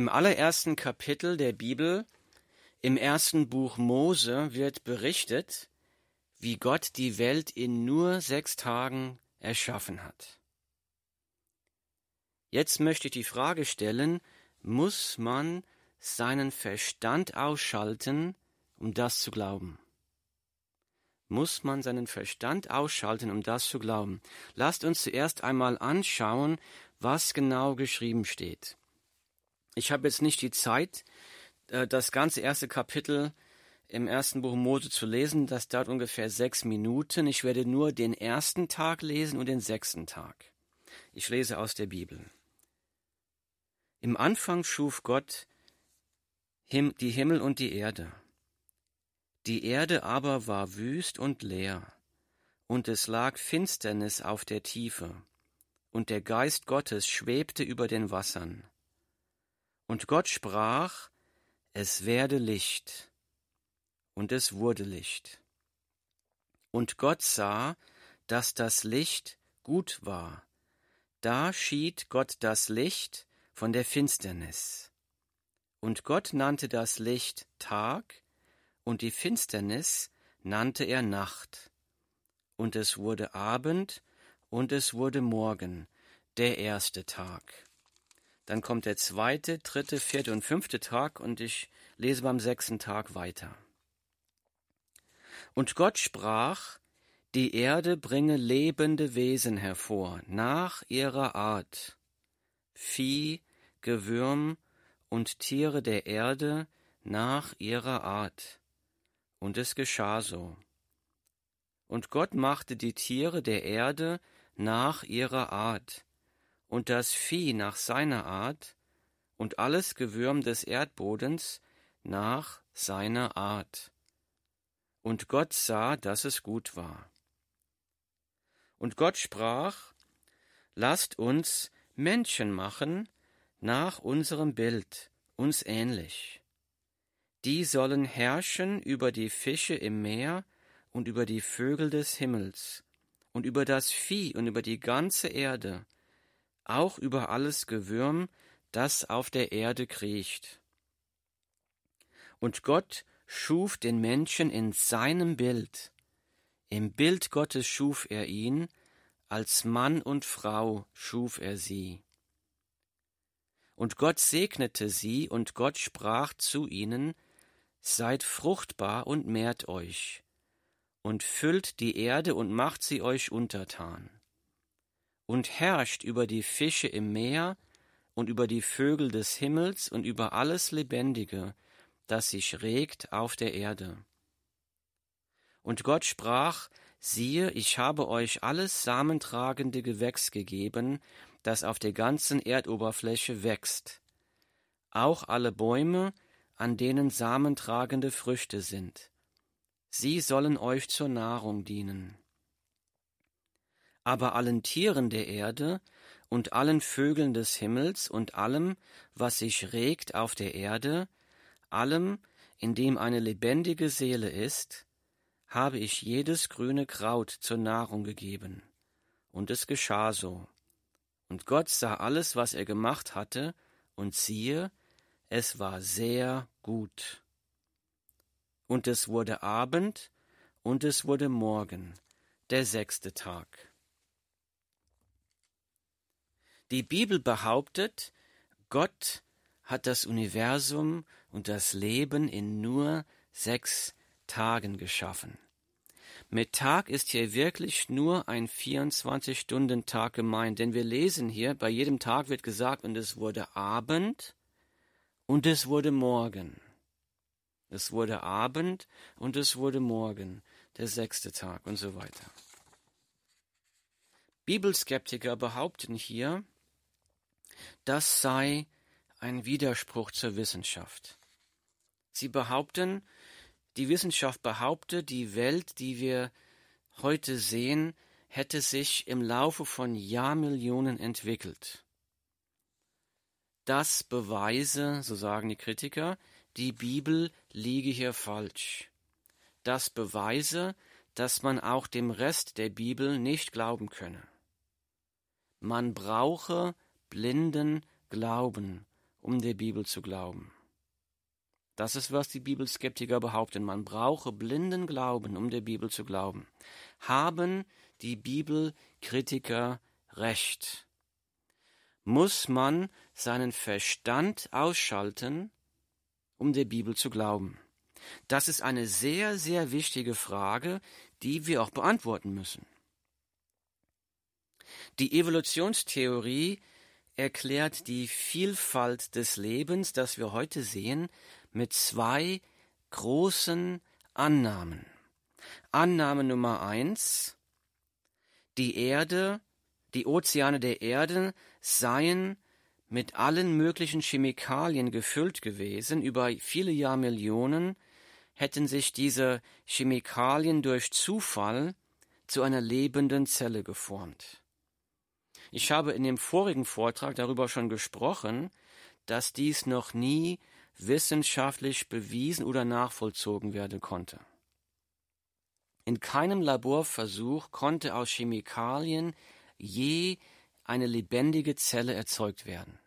Im allerersten Kapitel der Bibel, im ersten Buch Mose, wird berichtet, wie Gott die Welt in nur sechs Tagen erschaffen hat. Jetzt möchte ich die Frage stellen, muss man seinen Verstand ausschalten, um das zu glauben? Muss man seinen Verstand ausschalten, um das zu glauben? Lasst uns zuerst einmal anschauen, was genau geschrieben steht. Ich habe jetzt nicht die Zeit, äh, das ganze erste Kapitel im ersten Buch Mose zu lesen. Das dauert ungefähr sechs Minuten. Ich werde nur den ersten Tag lesen und den sechsten Tag. Ich lese aus der Bibel. Im Anfang schuf Gott die Himmel und die Erde. Die Erde aber war wüst und leer, und es lag Finsternis auf der Tiefe, und der Geist Gottes schwebte über den Wassern. Und Gott sprach, es werde Licht, und es wurde Licht. Und Gott sah, dass das Licht gut war. Da schied Gott das Licht von der Finsternis. Und Gott nannte das Licht Tag, und die Finsternis nannte er Nacht. Und es wurde Abend, und es wurde Morgen, der erste Tag. Dann kommt der zweite, dritte, vierte und fünfte Tag und ich lese beim sechsten Tag weiter. Und Gott sprach, die Erde bringe lebende Wesen hervor, nach ihrer Art, Vieh, Gewürm und Tiere der Erde nach ihrer Art. Und es geschah so. Und Gott machte die Tiere der Erde nach ihrer Art, und das Vieh nach seiner Art und alles Gewürm des Erdbodens nach seiner Art. Und Gott sah, dass es gut war. Und Gott sprach, Lasst uns Menschen machen nach unserem Bild, uns ähnlich. Die sollen herrschen über die Fische im Meer und über die Vögel des Himmels und über das Vieh und über die ganze Erde auch über alles Gewürm, das auf der Erde kriecht. Und Gott schuf den Menschen in seinem Bild. Im Bild Gottes schuf er ihn, als Mann und Frau schuf er sie. Und Gott segnete sie, und Gott sprach zu ihnen, Seid fruchtbar und mehrt euch, und füllt die Erde und macht sie euch untertan und herrscht über die Fische im Meer und über die Vögel des Himmels und über alles Lebendige, das sich regt auf der Erde. Und Gott sprach, siehe, ich habe euch alles samentragende Gewächs gegeben, das auf der ganzen Erdoberfläche wächst, auch alle Bäume, an denen samentragende Früchte sind. Sie sollen euch zur Nahrung dienen aber allen Tieren der Erde und allen Vögeln des Himmels und allem, was sich regt auf der Erde, allem, in dem eine lebendige Seele ist, habe ich jedes grüne Kraut zur Nahrung gegeben. Und es geschah so. Und Gott sah alles, was er gemacht hatte, und siehe, es war sehr gut. Und es wurde Abend, und es wurde Morgen, der sechste Tag. Die Bibel behauptet, Gott hat das Universum und das Leben in nur sechs Tagen geschaffen. Mit Tag ist hier wirklich nur ein 24-Stunden-Tag gemeint, denn wir lesen hier, bei jedem Tag wird gesagt, und es wurde Abend und es wurde Morgen. Es wurde Abend und es wurde Morgen, der sechste Tag und so weiter. Bibelskeptiker behaupten hier, das sei ein Widerspruch zur Wissenschaft. Sie behaupten, die Wissenschaft behauptet, die Welt, die wir heute sehen, hätte sich im Laufe von Jahrmillionen entwickelt. Das beweise, so sagen die Kritiker, die Bibel liege hier falsch. Das beweise, dass man auch dem Rest der Bibel nicht glauben könne. Man brauche blinden Glauben, um der Bibel zu glauben. Das ist, was die Bibelskeptiker behaupten. Man brauche blinden Glauben, um der Bibel zu glauben. Haben die Bibelkritiker recht? Muss man seinen Verstand ausschalten, um der Bibel zu glauben? Das ist eine sehr, sehr wichtige Frage, die wir auch beantworten müssen. Die Evolutionstheorie erklärt die Vielfalt des Lebens, das wir heute sehen, mit zwei großen Annahmen. Annahme Nummer eins, die Erde, die Ozeane der Erde seien mit allen möglichen Chemikalien gefüllt gewesen, über viele Jahrmillionen hätten sich diese Chemikalien durch Zufall zu einer lebenden Zelle geformt. Ich habe in dem vorigen Vortrag darüber schon gesprochen, dass dies noch nie wissenschaftlich bewiesen oder nachvollzogen werden konnte. In keinem Laborversuch konnte aus Chemikalien je eine lebendige Zelle erzeugt werden.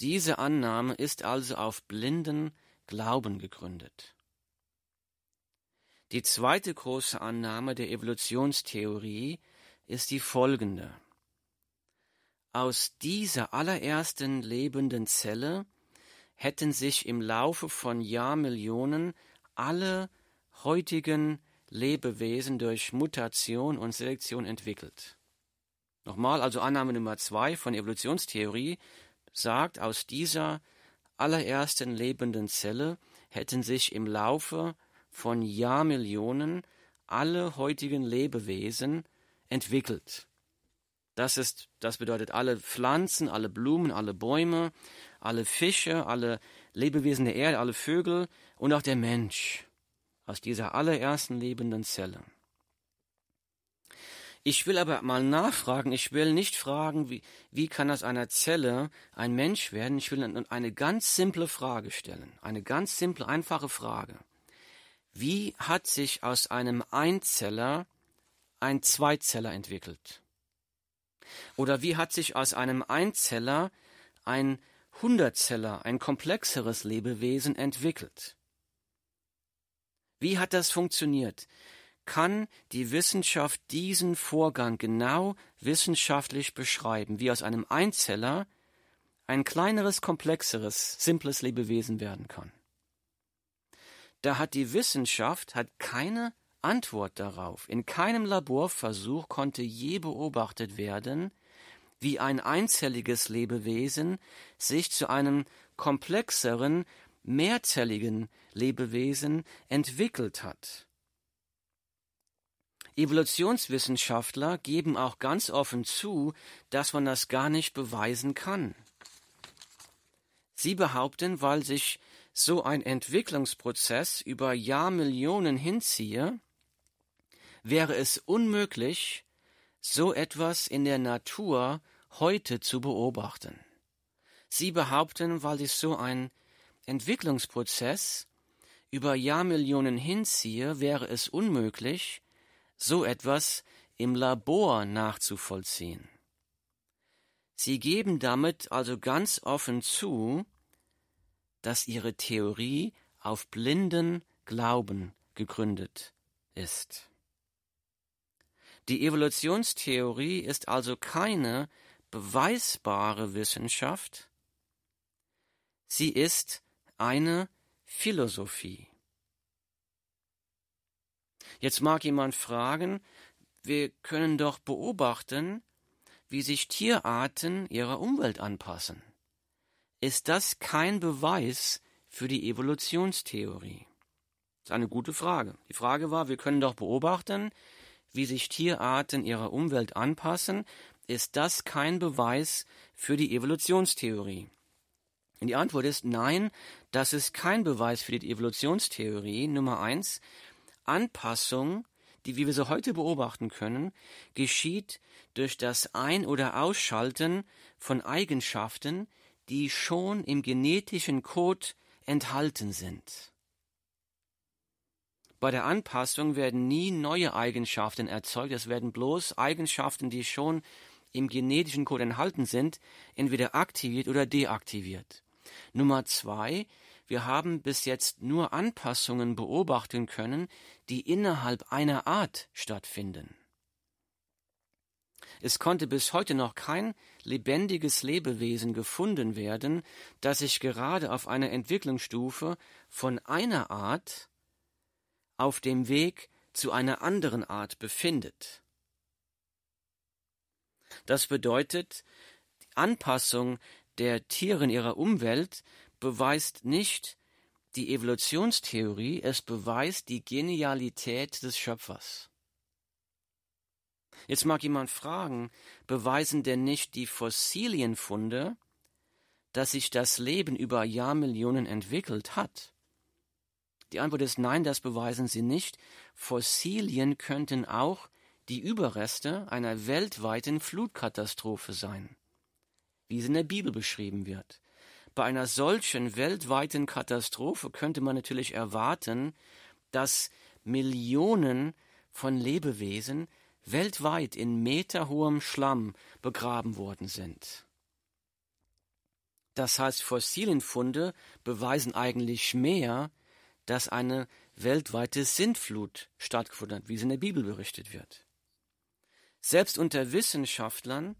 Diese Annahme ist also auf blinden Glauben gegründet. Die zweite große Annahme der Evolutionstheorie ist die folgende. Aus dieser allerersten lebenden Zelle hätten sich im Laufe von Jahrmillionen alle heutigen Lebewesen durch Mutation und Selektion entwickelt. Nochmal, also Annahme Nummer zwei von Evolutionstheorie sagt, aus dieser allerersten lebenden Zelle hätten sich im Laufe von Jahrmillionen alle heutigen Lebewesen entwickelt. Das ist, das bedeutet alle Pflanzen, alle Blumen, alle Bäume, alle Fische, alle Lebewesen der Erde, alle Vögel und auch der Mensch aus dieser allerersten lebenden Zelle. Ich will aber mal nachfragen, ich will nicht fragen, wie, wie kann aus einer Zelle ein Mensch werden, ich will eine ganz simple Frage stellen, eine ganz simple, einfache Frage. Wie hat sich aus einem Einzeller ein Zweizeller entwickelt? Oder wie hat sich aus einem Einzeller ein Hundertzeller, ein komplexeres Lebewesen entwickelt. Wie hat das funktioniert? Kann die Wissenschaft diesen Vorgang genau wissenschaftlich beschreiben, wie aus einem Einzeller ein kleineres, komplexeres, simples Lebewesen werden kann? Da hat die Wissenschaft hat keine Antwort darauf. In keinem Laborversuch konnte je beobachtet werden, wie ein einzelliges Lebewesen sich zu einem komplexeren, mehrzelligen Lebewesen entwickelt hat. Evolutionswissenschaftler geben auch ganz offen zu, dass man das gar nicht beweisen kann. Sie behaupten, weil sich so ein Entwicklungsprozess über Jahrmillionen hinziehe, wäre es unmöglich, so etwas in der Natur heute zu beobachten. Sie behaupten, weil sich so ein Entwicklungsprozess über Jahrmillionen hinziehe, wäre es unmöglich, so etwas im Labor nachzuvollziehen. Sie geben damit also ganz offen zu, dass ihre Theorie auf blinden Glauben gegründet ist. Die Evolutionstheorie ist also keine beweisbare Wissenschaft, sie ist eine Philosophie. Jetzt mag jemand fragen, wir können doch beobachten, wie sich Tierarten ihrer Umwelt anpassen. Ist das kein Beweis für die Evolutionstheorie? Das ist eine gute Frage. Die Frage war, wir können doch beobachten, wie sich Tierarten ihrer Umwelt anpassen, ist das kein Beweis für die Evolutionstheorie. Und die Antwort ist nein, das ist kein Beweis für die Evolutionstheorie. Nummer eins, Anpassung, die wie wir sie heute beobachten können, geschieht durch das Ein- oder Ausschalten von Eigenschaften, die schon im genetischen Code enthalten sind. Bei der Anpassung werden nie neue Eigenschaften erzeugt, es werden bloß Eigenschaften, die schon im genetischen Code enthalten sind, entweder aktiviert oder deaktiviert. Nummer zwei, wir haben bis jetzt nur Anpassungen beobachten können, die innerhalb einer Art stattfinden. Es konnte bis heute noch kein lebendiges Lebewesen gefunden werden, das sich gerade auf einer Entwicklungsstufe von einer Art auf dem Weg zu einer anderen Art befindet. Das bedeutet, die Anpassung der Tiere in ihrer Umwelt beweist nicht die Evolutionstheorie, es beweist die Genialität des Schöpfers. Jetzt mag jemand fragen, beweisen denn nicht die Fossilienfunde, dass sich das Leben über Jahrmillionen entwickelt hat? Die Antwort ist nein, das beweisen sie nicht. Fossilien könnten auch die Überreste einer weltweiten Flutkatastrophe sein, wie es in der Bibel beschrieben wird. Bei einer solchen weltweiten Katastrophe könnte man natürlich erwarten, dass Millionen von Lebewesen weltweit in meterhohem Schlamm begraben worden sind. Das heißt, Fossilienfunde beweisen eigentlich mehr, dass eine weltweite Sintflut stattgefunden hat, wie es in der Bibel berichtet wird. Selbst unter Wissenschaftlern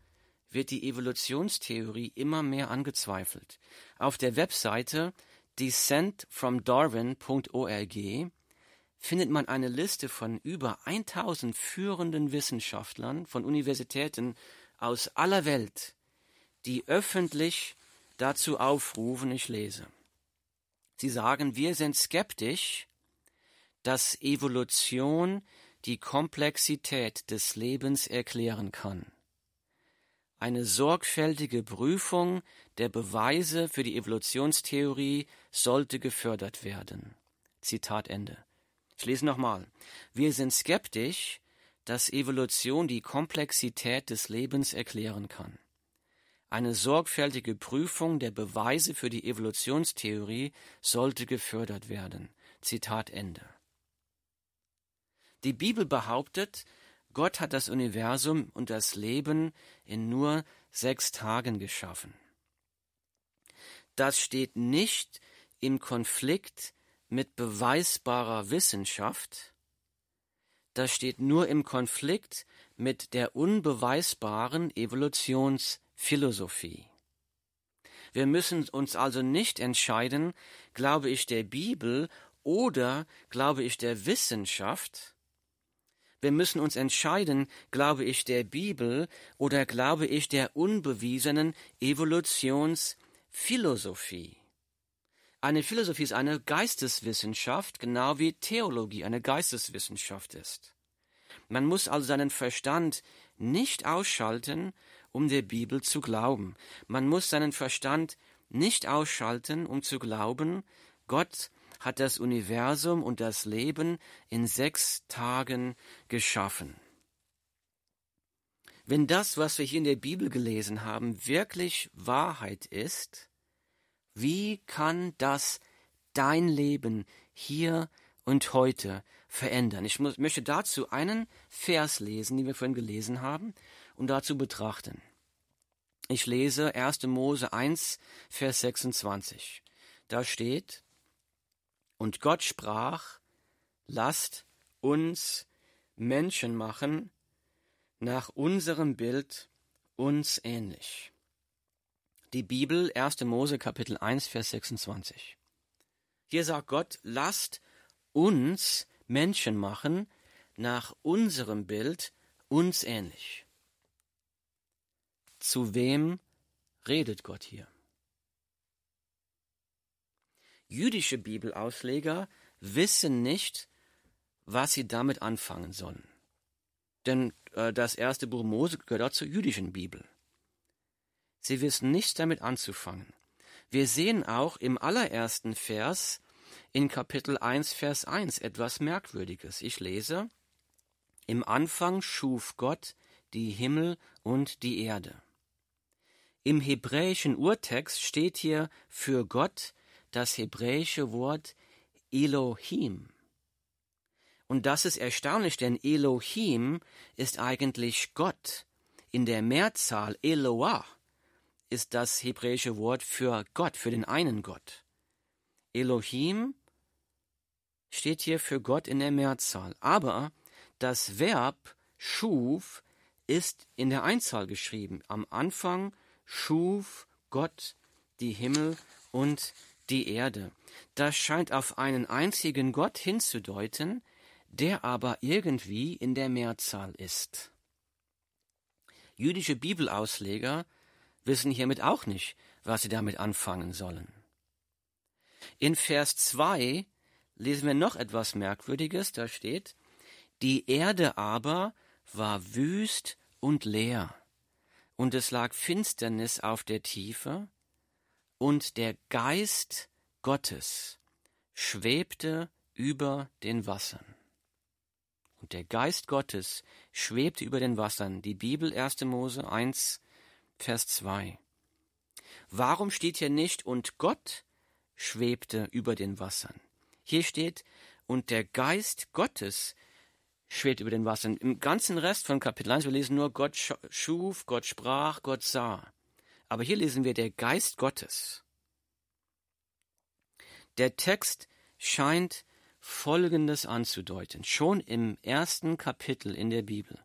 wird die Evolutionstheorie immer mehr angezweifelt. Auf der Webseite descentfromdarwin.org findet man eine Liste von über 1000 führenden Wissenschaftlern von Universitäten aus aller Welt, die öffentlich dazu aufrufen, ich lese. Sie sagen, wir sind skeptisch, dass Evolution die Komplexität des Lebens erklären kann. Eine sorgfältige Prüfung der Beweise für die Evolutionstheorie sollte gefördert werden. Zitat Ende. Ich lese nochmal. Wir sind skeptisch, dass Evolution die Komplexität des Lebens erklären kann. Eine sorgfältige Prüfung der Beweise für die Evolutionstheorie sollte gefördert werden. Zitat Ende. Die Bibel behauptet, Gott hat das Universum und das Leben in nur sechs Tagen geschaffen. Das steht nicht im Konflikt mit beweisbarer Wissenschaft, das steht nur im Konflikt mit der unbeweisbaren Evolutionsphilosophie. Wir müssen uns also nicht entscheiden, glaube ich der Bibel oder glaube ich der Wissenschaft. Wir müssen uns entscheiden, glaube ich der Bibel oder glaube ich der unbewiesenen Evolutionsphilosophie. Eine Philosophie ist eine Geisteswissenschaft, genau wie Theologie eine Geisteswissenschaft ist. Man muss also seinen Verstand nicht ausschalten, um der Bibel zu glauben. Man muss seinen Verstand nicht ausschalten, um zu glauben, Gott hat das Universum und das Leben in sechs Tagen geschaffen. Wenn das, was wir hier in der Bibel gelesen haben, wirklich Wahrheit ist, wie kann das dein Leben hier und heute verändern? Ich muss, möchte dazu einen Vers lesen, den wir vorhin gelesen haben, und dazu betrachten. Ich lese 1. Mose 1, Vers 26. Da steht, und Gott sprach, lasst uns Menschen machen, nach unserem Bild uns ähnlich. Die Bibel, 1. Mose Kapitel 1, Vers 26. Hier sagt Gott, lasst uns Menschen machen, nach unserem Bild, uns ähnlich. Zu wem redet Gott hier? Jüdische Bibelausleger wissen nicht, was sie damit anfangen sollen. Denn äh, das erste Buch Mose gehört zur jüdischen Bibel. Sie wissen nichts damit anzufangen. Wir sehen auch im allerersten Vers in Kapitel 1, Vers 1 etwas Merkwürdiges. Ich lese, Im Anfang schuf Gott die Himmel und die Erde. Im hebräischen Urtext steht hier für Gott das hebräische Wort Elohim. Und das ist erstaunlich, denn Elohim ist eigentlich Gott In der Mehrzahl Eloah ist das hebräische Wort für Gott, für den einen Gott. Elohim steht hier für Gott in der Mehrzahl. Aber das Verb schuf ist in der Einzahl geschrieben. Am Anfang schuf Gott die Himmel und die Erde. Das scheint auf einen einzigen Gott hinzudeuten, der aber irgendwie in der Mehrzahl ist. Jüdische Bibelausleger wissen hiermit auch nicht, was sie damit anfangen sollen. In Vers 2 lesen wir noch etwas Merkwürdiges, da steht, die Erde aber war wüst und leer, und es lag Finsternis auf der Tiefe, und der Geist Gottes schwebte über den Wassern. Und der Geist Gottes schwebte über den Wassern. Die Bibel 1. Mose 1, Vers 2. Warum steht hier nicht und Gott schwebte über den Wassern? Hier steht und der Geist Gottes schwebt über den Wassern. Im ganzen Rest von Kapitel 1, wir lesen nur Gott schuf, Gott sprach, Gott sah. Aber hier lesen wir der Geist Gottes. Der Text scheint Folgendes anzudeuten, schon im ersten Kapitel in der Bibel.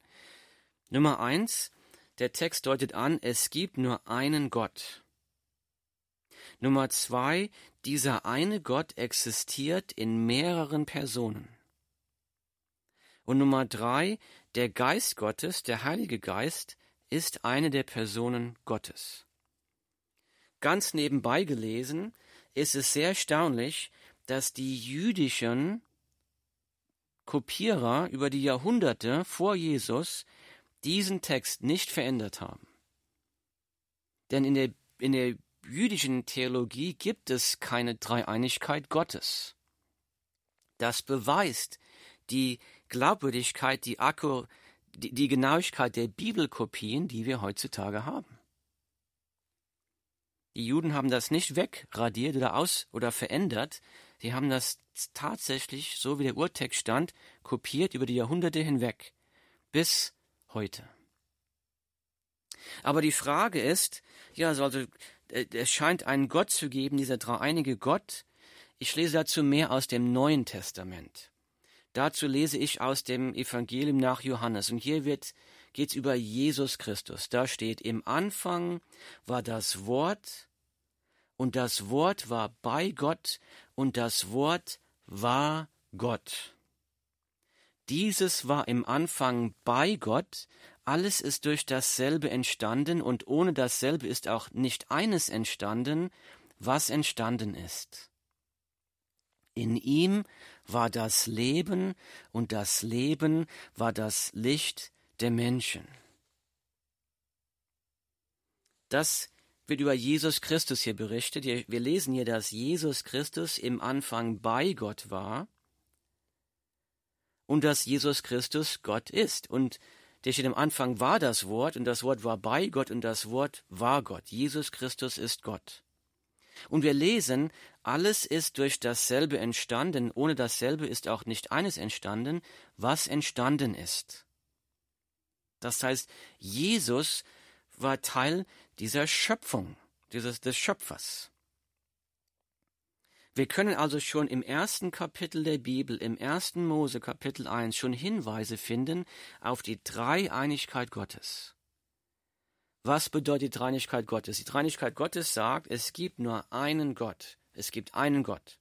Nummer eins, der Text deutet an, es gibt nur einen Gott. Nummer zwei, dieser eine Gott existiert in mehreren Personen. Und Nummer drei, der Geist Gottes, der Heilige Geist, ist eine der Personen Gottes. Ganz nebenbei gelesen ist es sehr erstaunlich, dass die jüdischen Kopierer über die Jahrhunderte vor Jesus diesen Text nicht verändert haben. Denn in der, in der jüdischen Theologie gibt es keine Dreieinigkeit Gottes. Das beweist die Glaubwürdigkeit, die, Akku, die, die Genauigkeit der Bibelkopien, die wir heutzutage haben. Die Juden haben das nicht wegradiert oder aus oder verändert, die haben das tatsächlich, so wie der Urtext stand, kopiert über die Jahrhunderte hinweg bis heute. Aber die Frage ist, ja, also es scheint einen Gott zu geben, dieser dreieinige Gott. Ich lese dazu mehr aus dem Neuen Testament. Dazu lese ich aus dem Evangelium nach Johannes. Und hier wird geht's über Jesus Christus. Da steht, im Anfang war das Wort, und das Wort war bei Gott, und das Wort war Gott. Dieses war im Anfang bei Gott, alles ist durch dasselbe entstanden, und ohne dasselbe ist auch nicht eines entstanden, was entstanden ist. In ihm war das Leben, und das Leben war das Licht der Menschen. Das wird über Jesus Christus hier berichtet. Wir lesen hier, dass Jesus Christus im Anfang bei Gott war und dass Jesus Christus Gott ist. Und der steht am Anfang war das Wort und das Wort war bei Gott und das Wort war Gott. Jesus Christus ist Gott. Und wir lesen, alles ist durch dasselbe entstanden, ohne dasselbe ist auch nicht eines entstanden, was entstanden ist. Das heißt, Jesus war Teil dieser Schöpfung, dieses, des Schöpfers. Wir können also schon im ersten Kapitel der Bibel, im ersten Mose Kapitel 1, schon Hinweise finden auf die Dreieinigkeit Gottes. Was bedeutet die Dreieinigkeit Gottes? Die Dreieinigkeit Gottes sagt, es gibt nur einen Gott. Es gibt einen Gott.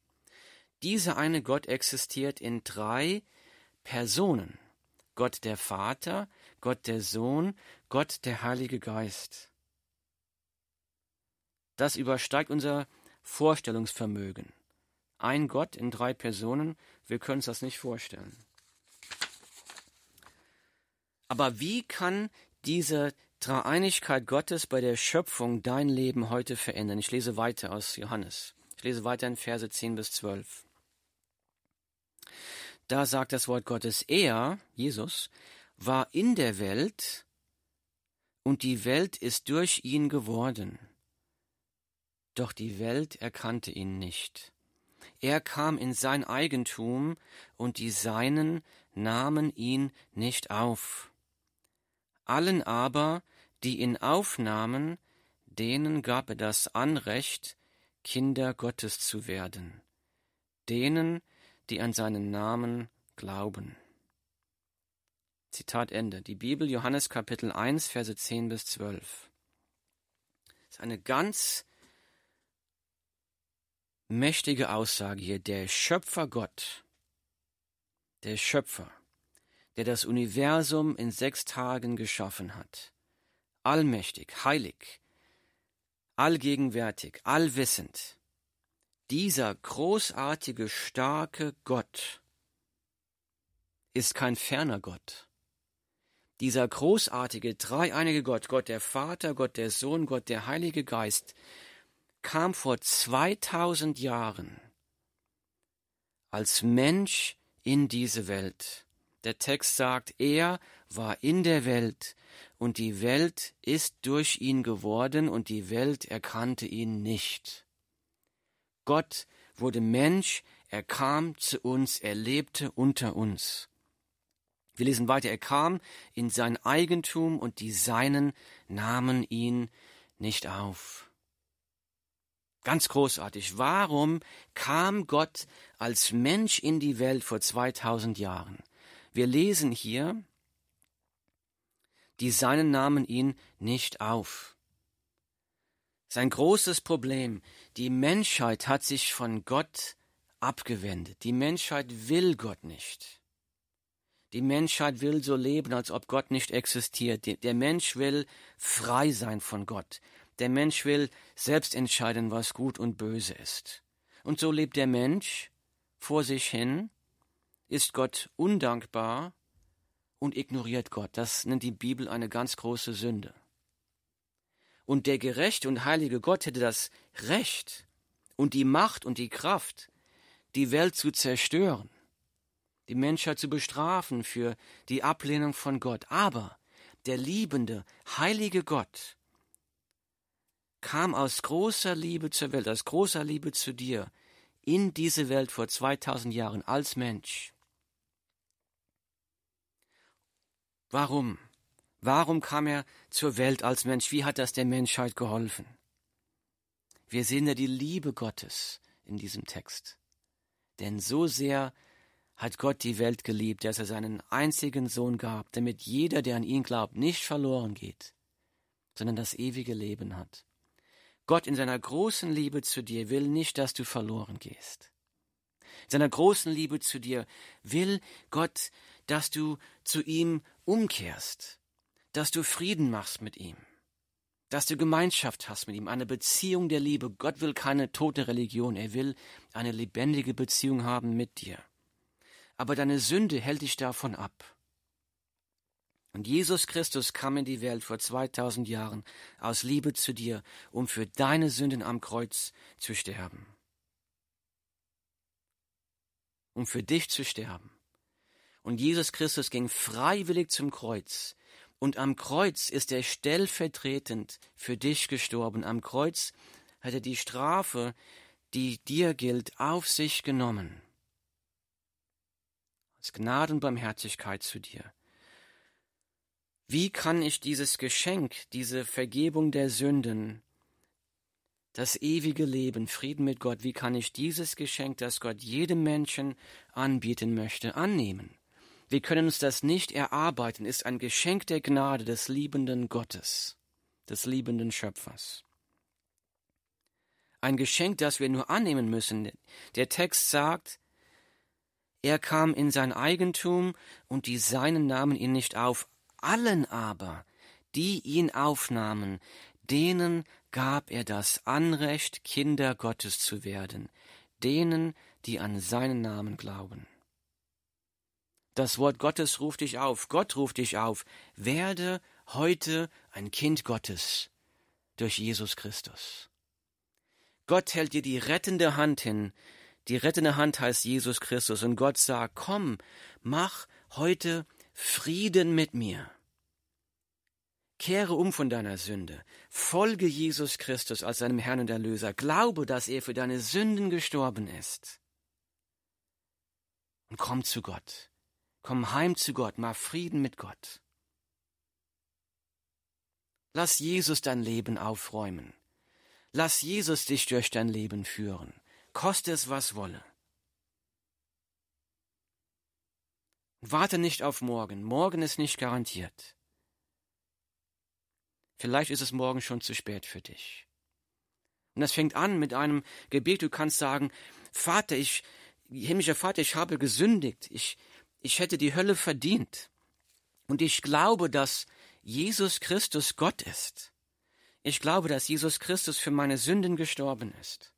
Dieser eine Gott existiert in drei Personen. Gott der Vater, Gott der Sohn, Gott der Heilige Geist. Das übersteigt unser Vorstellungsvermögen. Ein Gott in drei Personen, wir können uns das nicht vorstellen. Aber wie kann diese Dreieinigkeit Gottes bei der Schöpfung dein Leben heute verändern? Ich lese weiter aus Johannes. Ich lese weiter in Verse 10 bis 12. Da sagt das Wort Gottes, er, Jesus, war in der Welt und die Welt ist durch ihn geworden. Doch die Welt erkannte ihn nicht. Er kam in sein Eigentum, und die Seinen nahmen ihn nicht auf. Allen aber, die ihn aufnahmen, denen gab er das Anrecht, Kinder Gottes zu werden, denen, die an seinen Namen glauben. Zitat Ende. Die Bibel, Johannes Kapitel 1, Verse 10 bis 12. Das ist eine ganz mächtige Aussage hier. Der Schöpfer Gott, der Schöpfer, der das Universum in sechs Tagen geschaffen hat, allmächtig, heilig, allgegenwärtig, allwissend, dieser großartige, starke Gott ist kein ferner Gott. Dieser großartige, dreieinige Gott, Gott der Vater, Gott der Sohn, Gott der Heilige Geist, kam vor 2000 Jahren als Mensch in diese Welt. Der Text sagt, er war in der Welt, und die Welt ist durch ihn geworden, und die Welt erkannte ihn nicht. Gott wurde Mensch, er kam zu uns, er lebte unter uns. Wir lesen weiter, er kam in sein Eigentum und die Seinen nahmen ihn nicht auf. Ganz großartig. Warum kam Gott als Mensch in die Welt vor 2000 Jahren? Wir lesen hier, die Seinen nahmen ihn nicht auf. Sein großes Problem, die Menschheit hat sich von Gott abgewendet. Die Menschheit will Gott nicht. Die Menschheit will so leben, als ob Gott nicht existiert. Der Mensch will frei sein von Gott. Der Mensch will selbst entscheiden, was gut und böse ist. Und so lebt der Mensch vor sich hin, ist Gott undankbar und ignoriert Gott. Das nennt die Bibel eine ganz große Sünde. Und der gerechte und heilige Gott hätte das Recht und die Macht und die Kraft, die Welt zu zerstören, die Menschheit zu bestrafen für die Ablehnung von Gott. Aber der liebende, heilige Gott kam aus großer Liebe zur Welt, aus großer Liebe zu dir, in diese Welt vor 2000 Jahren als Mensch. Warum? Warum kam er zur Welt als Mensch? Wie hat das der Menschheit geholfen? Wir sehen ja die Liebe Gottes in diesem Text. Denn so sehr hat Gott die Welt geliebt, dass er seinen einzigen Sohn gab, damit jeder, der an ihn glaubt, nicht verloren geht, sondern das ewige Leben hat. Gott in seiner großen Liebe zu dir will nicht, dass du verloren gehst. In seiner großen Liebe zu dir will Gott, dass du zu ihm umkehrst, dass du Frieden machst mit ihm, dass du Gemeinschaft hast mit ihm, eine Beziehung der Liebe. Gott will keine tote Religion, er will eine lebendige Beziehung haben mit dir. Aber deine Sünde hält dich davon ab. Und Jesus Christus kam in die Welt vor 2000 Jahren aus Liebe zu dir, um für deine Sünden am Kreuz zu sterben. Um für dich zu sterben. Und Jesus Christus ging freiwillig zum Kreuz. Und am Kreuz ist er stellvertretend für dich gestorben. Am Kreuz hat er die Strafe, die dir gilt, auf sich genommen. Aus Gnade und Barmherzigkeit zu dir. Wie kann ich dieses Geschenk, diese Vergebung der Sünden, das ewige Leben, Frieden mit Gott, wie kann ich dieses Geschenk, das Gott jedem Menschen anbieten möchte, annehmen? Wir können uns das nicht erarbeiten, ist ein Geschenk der Gnade des liebenden Gottes, des liebenden Schöpfers. Ein Geschenk, das wir nur annehmen müssen. Der Text sagt, er kam in sein Eigentum und die Seinen nahmen ihn nicht auf. Allen aber, die ihn aufnahmen, denen gab er das Anrecht, Kinder Gottes zu werden, denen, die an seinen Namen glauben. Das Wort Gottes ruft dich auf, Gott ruft dich auf, werde heute ein Kind Gottes durch Jesus Christus. Gott hält dir die rettende Hand hin, die rettende Hand heißt Jesus Christus, und Gott sagt, komm, mach heute Frieden mit mir. Kehre um von deiner Sünde, folge Jesus Christus als deinem Herrn und Erlöser, glaube, dass er für deine Sünden gestorben ist. Und komm zu Gott, komm heim zu Gott, mach Frieden mit Gott. Lass Jesus dein Leben aufräumen. Lass Jesus dich durch dein Leben führen. Koste es, was wolle. Warte nicht auf morgen. Morgen ist nicht garantiert. Vielleicht ist es morgen schon zu spät für dich. Und das fängt an mit einem Gebet. Du kannst sagen, Vater, ich, himmlischer Vater, ich habe gesündigt. Ich, ich hätte die Hölle verdient. Und ich glaube, dass Jesus Christus Gott ist. Ich glaube, dass Jesus Christus für meine Sünden gestorben ist.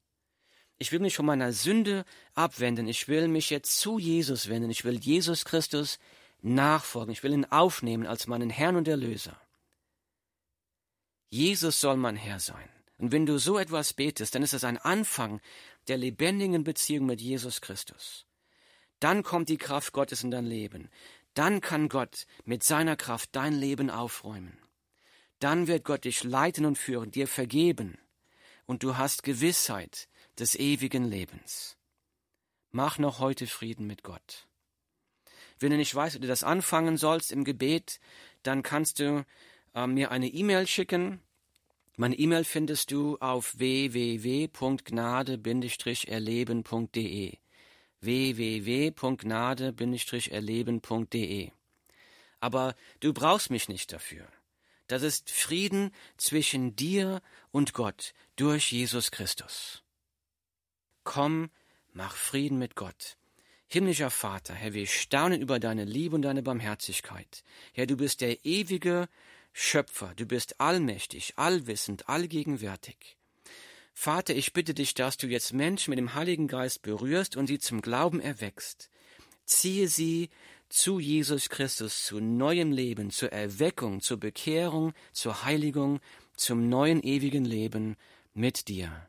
Ich will mich von meiner Sünde abwenden. Ich will mich jetzt zu Jesus wenden. Ich will Jesus Christus nachfolgen. Ich will ihn aufnehmen als meinen Herrn und Erlöser. Jesus soll mein Herr sein. Und wenn du so etwas betest, dann ist es ein Anfang der lebendigen Beziehung mit Jesus Christus. Dann kommt die Kraft Gottes in dein Leben. Dann kann Gott mit seiner Kraft dein Leben aufräumen. Dann wird Gott dich leiten und führen, dir vergeben, und du hast Gewissheit des ewigen Lebens. Mach noch heute Frieden mit Gott. Wenn du nicht weißt, wie du das anfangen sollst im Gebet, dann kannst du äh, mir eine E-Mail schicken meine E-Mail findest du auf www.gnade-erleben.de www.gnade-erleben.de Aber du brauchst mich nicht dafür. Das ist Frieden zwischen dir und Gott durch Jesus Christus. Komm, mach Frieden mit Gott. Himmlischer Vater, Herr, wir staunen über deine Liebe und deine Barmherzigkeit. Herr, du bist der ewige, Schöpfer, du bist allmächtig, allwissend, allgegenwärtig. Vater, ich bitte dich, dass du jetzt Menschen mit dem Heiligen Geist berührst und sie zum Glauben erweckst. Ziehe sie zu Jesus Christus, zu neuem Leben, zur Erweckung, zur Bekehrung, zur Heiligung, zum neuen ewigen Leben mit dir.